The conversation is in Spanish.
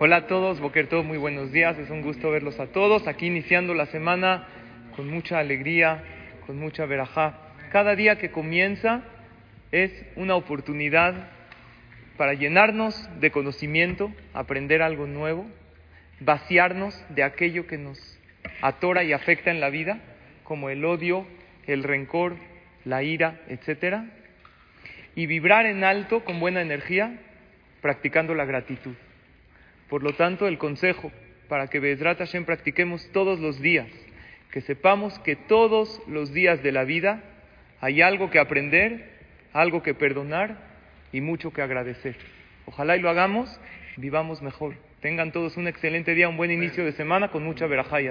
Hola a todos, Boker muy buenos días, es un gusto verlos a todos. Aquí iniciando la semana con mucha alegría, con mucha verajá. Cada día que comienza es una oportunidad para llenarnos de conocimiento, aprender algo nuevo, vaciarnos de aquello que nos atora y afecta en la vida, como el odio, el rencor, la ira, etc. Y vibrar en alto con buena energía, practicando la gratitud. Por lo tanto, el consejo para que Bezrat Hashem practiquemos todos los días, que sepamos que todos los días de la vida hay algo que aprender, algo que perdonar y mucho que agradecer. Ojalá y lo hagamos, vivamos mejor. Tengan todos un excelente día, un buen inicio de semana con mucha verajá y.